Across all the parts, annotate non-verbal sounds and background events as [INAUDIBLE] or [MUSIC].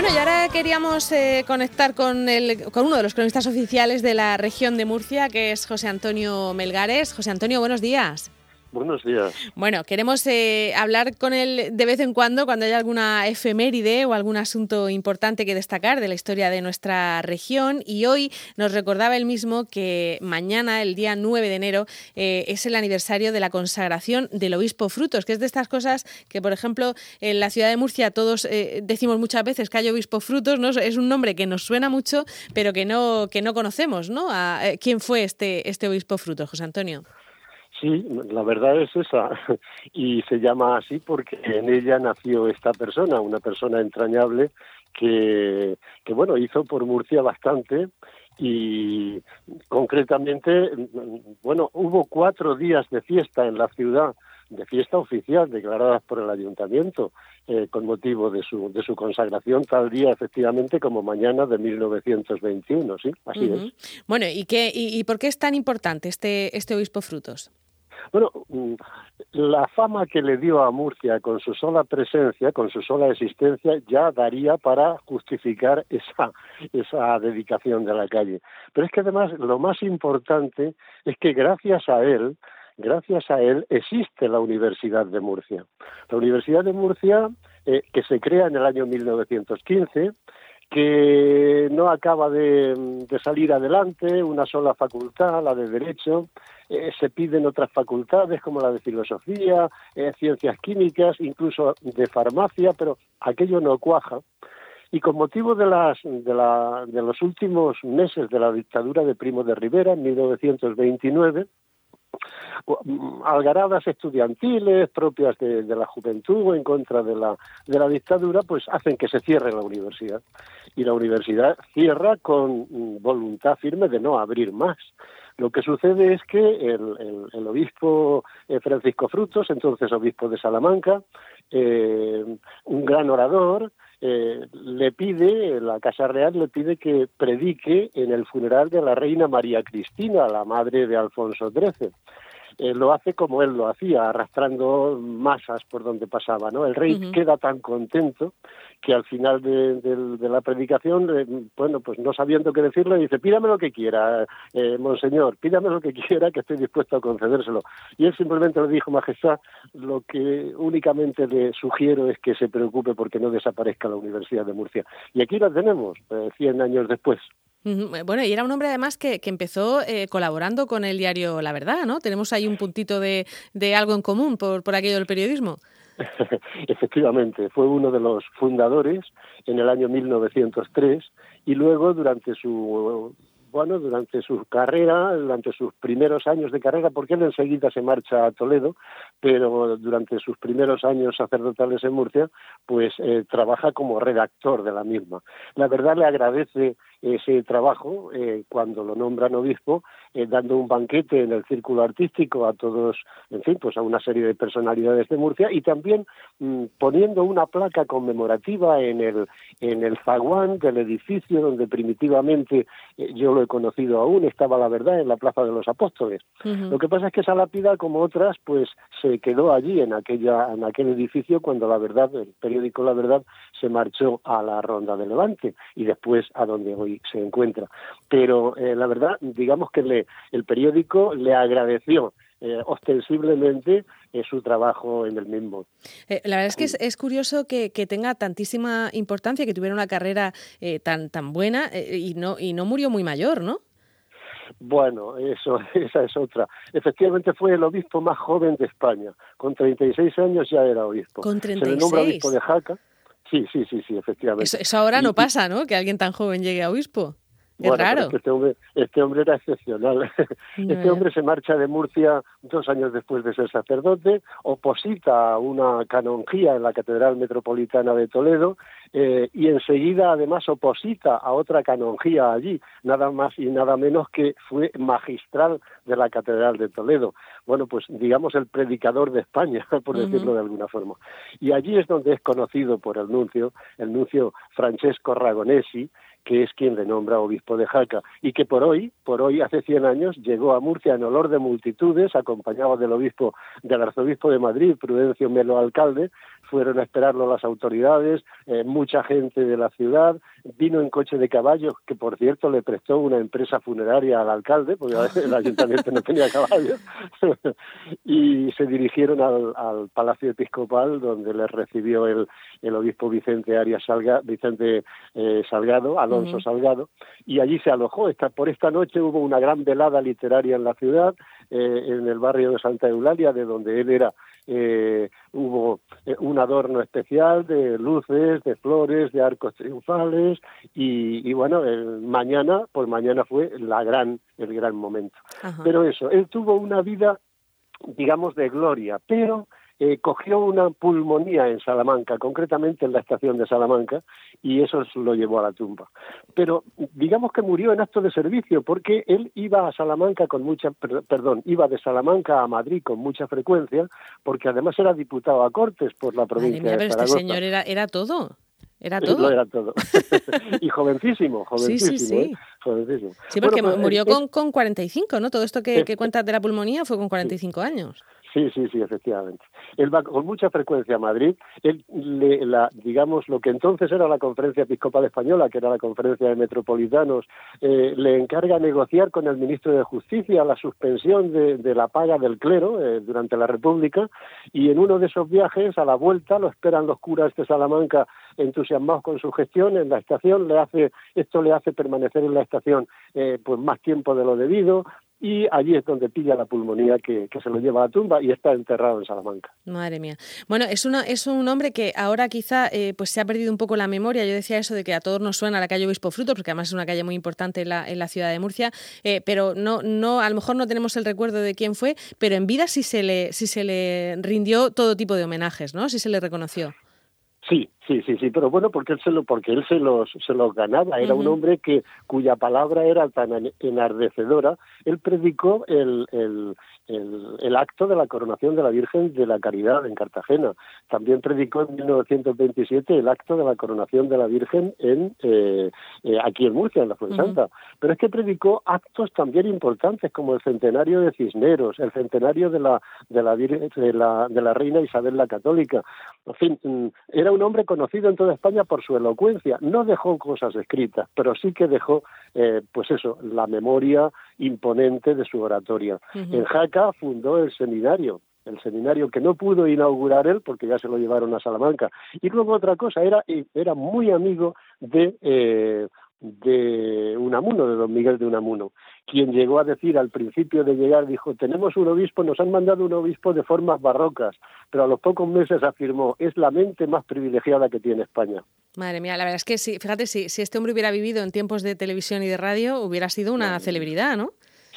Bueno, y ahora queríamos eh, conectar con, el, con uno de los cronistas oficiales de la región de Murcia, que es José Antonio Melgares. José Antonio, buenos días. Buenos días. Bueno, queremos eh, hablar con él de vez en cuando, cuando haya alguna efeméride o algún asunto importante que destacar de la historia de nuestra región. Y hoy nos recordaba él mismo que mañana, el día 9 de enero, eh, es el aniversario de la consagración del obispo Frutos, que es de estas cosas que, por ejemplo, en la ciudad de Murcia todos eh, decimos muchas veces que hay obispo Frutos, ¿no? Es un nombre que nos suena mucho, pero que no, que no conocemos, ¿no? A, ¿Quién fue este, este obispo Frutos, José Antonio? Sí, la verdad es esa. [LAUGHS] Y se llama así porque en ella nació esta persona, una persona entrañable que, que bueno, hizo por Murcia bastante y concretamente, bueno, hubo cuatro días de fiesta en la ciudad, de fiesta oficial declaradas por el ayuntamiento eh, con motivo de su, de su consagración tal día efectivamente como mañana de 1921, ¿sí? Así es. Bueno, ¿y, qué, y, y por qué es tan importante este, este obispo Frutos? Bueno, mm, la fama que le dio a Murcia con su sola presencia, con su sola existencia, ya daría para justificar [LAUGHS] esa, esa dedicación de la calle. Pero es que además lo más importante es que gracias a él, gracias a él existe la Universidad de Murcia. La Universidad de Murcia, eh, que se crea en el año 1915, que no acaba de, salir adelante, una sola facultad, la de Derecho, eh, se piden otras facultades como la de Filosofía, eh, Ciencias Químicas, incluso de Farmacia, pero aquello no cuaja. Y con motivo de, las, de, la, de los últimos meses de la dictadura de Primo de Rivera, en 1929, algaradas estudiantiles propias de, la juventud en contra de la, de la dictadura, pues hacen que se cierre la universidad. Y la universidad cierra con voluntad firme de no abrir más. Lo que sucede es que el, el, obispo eh, Francisco Frutos, entonces obispo de Salamanca, eh, un gran orador, eh, le pide, la Casa Real le pide que predique en el funeral de la reina María Cristina, la madre de Alfonso XIII. Eh, lo hace como él lo hacía, arrastrando masas por donde pasaba, ¿no? El rey queda tan contento que al final de, la predicación, eh, bueno, pues no sabiendo qué decirle, dice, pídame lo que quiera, eh, monseñor, pídame lo que quiera, que estoy dispuesto a concedérselo. Y él simplemente le dijo, majestad, lo que únicamente le sugiero es que se preocupe porque no desaparezca la Universidad de Murcia. Y aquí la tenemos, 100 años después. Bueno, y era un hombre además que, que empezó eh, colaborando con el diario La Verdad, ¿no? Tenemos ahí un puntito de, de algo en común por, por aquello del periodismo. [LAUGHS] Efectivamente, fue uno de los fundadores en el año 1903 y luego durante su bueno, durante su carrera, durante sus primeros años de carrera, porque él enseguida se marcha a Toledo, pero durante sus primeros años sacerdotales en Murcia, pues eh, trabaja como redactor de la misma. La verdad le agradece ese trabajo eh, cuando lo nombran obispo, eh, dando un banquete en el círculo artístico a todos, en fin, pues a una serie de personalidades de Murcia y también mm, poniendo una placa conmemorativa en el en el zaguán del edificio donde primitivamente eh, yo lo he conocido aún estaba la verdad en la Plaza de los Apóstoles. Lo que pasa es que esa lápida como otras pues se quedó allí en aquella en aquel edificio cuando la verdad el periódico La Verdad se marchó a la Ronda de Levante y después a donde hoy se encuentra. Pero eh, la verdad, digamos que le, el periódico le agradeció eh, ostensiblemente eh, su trabajo en el mismo. la verdad es que es, curioso que, tenga tantísima importancia, que tuviera una carrera tan tan buena y no y no murió muy mayor, ¿no? Bueno, eso, [LAUGHS] esa es otra. Efectivamente fue el obispo más joven de España. Con 36 años ya era obispo. Con 36. Se le nombra obispo de Jaca. Sí, sí, sí, sí, efectivamente. Eso, ahora no pasa, ¿no? Que alguien tan joven llegue a obispo. Es raro. Este hombre, este hombre era excepcional. este hombre se marcha de Murcia dos años después de ser sacerdote, oposita a una canonjía en la Catedral Metropolitana de Toledo eh, y enseguida además oposita a otra canonjía allí, nada más y nada menos que fue magistral de la Catedral de Toledo. Bueno, pues digamos el predicador de España, [LAUGHS] por decirlo de alguna forma. Y allí es donde es conocido por el nuncio, el nuncio Francesco Ragonesi, que es quien le nombra obispo de Jaca, y que por hoy, por hoy hace 100 años, llegó a Murcia en olor de multitudes, acompañado del obispo, del arzobispo de Madrid, Prudencio Melo Alcalde, fueron a esperarlo las autoridades, eh, mucha gente de la ciudad, vino en coche de caballos, que por cierto le prestó una empresa funeraria al alcalde, porque el ayuntamiento no tenía caballos, [LAUGHS] y se dirigieron al, Palacio Episcopal, donde les recibió el, el obispo Vicente Arias Salga, Vicente eh, Salgado, Alonso Salgado, y allí se alojó. Esta, por esta noche hubo una gran velada literaria en la ciudad, eh, en el barrio de Santa Eulalia, de donde él era eh, hubo eh, un adorno especial de luces, de flores, de arcos triunfales y, bueno, mañana, pues mañana fue la gran, el gran momento. Pero eso, él tuvo una vida, digamos, de gloria, pero eh, cogió una pulmonía en Salamanca, concretamente en la estación de Salamanca, y eso lo llevó a la tumba. Pero digamos que murió en acto de servicio, porque él iba a Salamanca con mucha, perdón, iba de Salamanca a Madrid con mucha frecuencia, porque además era diputado a Cortes por la provincia de Zaragoza. este señor era, era todo. Era todo. era todo. [LAUGHS] y jovencísimo, jovencísimo. Sí, sí, sí. ¿eh? jovencísimo. sí porque pues, murió con, con 45, ¿no? Todo esto que, que cuentas de la pulmonía fue con 45 años. Sí, sí, sí, efectivamente. Él va con mucha frecuencia a Madrid. Él, le, la, digamos, lo que entonces era la Conferencia Episcopal Española, que era la Conferencia de Metropolitanos, eh, le encarga negociar con el ministro de Justicia la suspensión de, la paga del clero eh, durante la República. Y en uno de esos viajes, a la vuelta, lo esperan los curas de Salamanca entusiasmados con su gestión en la estación. Le hace, esto le hace permanecer en la estación eh, pues más tiempo de lo debido, y allí es donde pilla la pulmonía que, se lo lleva a la tumba y está enterrado en Salamanca. Madre mía. Bueno, es, una, es un hombre que ahora quizá eh, pues se ha perdido un poco la memoria. Yo decía eso de que a todos nos suena la calle Obispo Fruto, porque además es una calle muy importante en la, en la ciudad de Murcia, eh, pero no, no, a lo mejor no tenemos el recuerdo de quién fue, pero en vida sí se le, sí se le rindió todo tipo de homenajes, ¿no? Sí se le reconoció. Sí, sí, sí, sí, pero bueno, porque él se lo, porque él se los, se los ganaba. Era un hombre que cuya palabra era tan enardecedora. Él predicó el, el, el, acto de la coronación de la Virgen de la Caridad en Cartagena. También predicó en 1927 el acto de la coronación de la Virgen en eh, eh, aquí en Murcia, en la Fuensanta. Pero es que predicó actos también importantes como el centenario de Cisneros, el centenario de la de la, de la, de la reina Isabel la Católica. En fin, mm, era un hombre conocido en toda España por su elocuencia. No dejó cosas escritas, pero sí que dejó, eh, pues eso, la memoria imponente de su oratoria. En Jaca fundó el seminario, el seminario que no pudo inaugurar él porque ya se lo llevaron a Salamanca. Y luego otra cosa, era, era muy amigo de eh, de Unamuno, de don Miguel de Unamuno, quien llegó a decir al principio de llegar, dijo, tenemos un obispo, nos han mandado un obispo de formas barrocas, pero a los pocos meses afirmó, es la mente más privilegiada que tiene España. Madre mía, la verdad es que sí, fíjate, si, si este hombre hubiera vivido en tiempos de televisión y de radio, hubiera sido una celebridad, ¿no?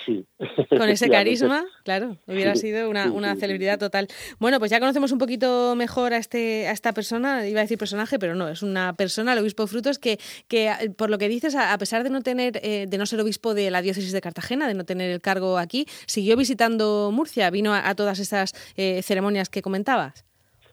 Sí. Con ese carisma, claro, hubiera sido una, una celebridad total. Bueno, pues ya conocemos un poquito mejor a este a esta persona, iba a decir personaje, pero no, es una persona, el obispo Frutos, que, que eh, por lo que dices, a pesar de no tener, eh, de no ser obispo de la diócesis de Cartagena, de no tener el cargo aquí, siguió visitando Murcia, vino a, todas esas eh, ceremonias que comentabas.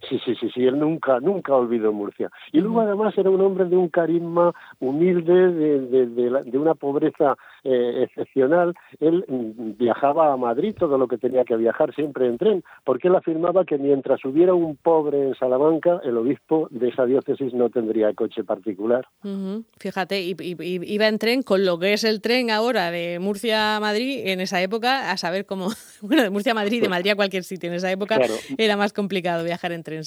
Sí, sí, sí, sí, él nunca, nunca olvidó Murcia. Y luego además era un hombre de un carisma humilde, de, de, de, una pobreza eh, excepcional. Él mm, viajaba a Madrid todo lo que tenía que viajar siempre en tren, porque él afirmaba que mientras hubiera un pobre en Salamanca, el obispo de esa diócesis no tendría coche particular. Fíjate, y, iba en tren con lo que es el tren ahora de Murcia a Madrid en esa época, a saber cómo, [LAUGHS] bueno, de Murcia a Madrid, de Madrid a cualquier sitio en esa época era más complicado viajar en tren.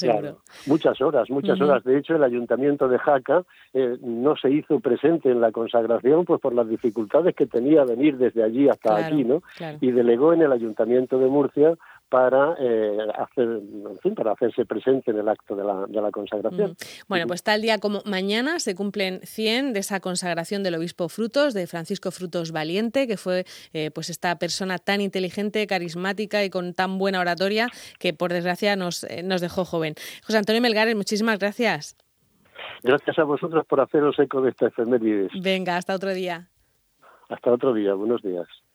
Muchas horas, muchas horas. De hecho, el ayuntamiento de Jaca eh, no se hizo presente en la consagración pues por las dificultades que tenía venir desde allí hasta aquí, ¿no? Y delegó en el ayuntamiento de Murcia para eh, hacer, en fin, para hacerse presente en el acto de la, de la consagración. Bueno, pues tal día como mañana se cumplen 100 de esa consagración del obispo Frutos, de Francisco Frutos Valiente, que fue eh, pues esta persona tan inteligente, carismática y con tan buena oratoria que por desgracia nos, eh, nos dejó joven. José Antonio Melgares, muchísimas gracias. Gracias a vosotros por haceros eco de esta efemérides. Venga, hasta otro día. Hasta otro día, buenos días.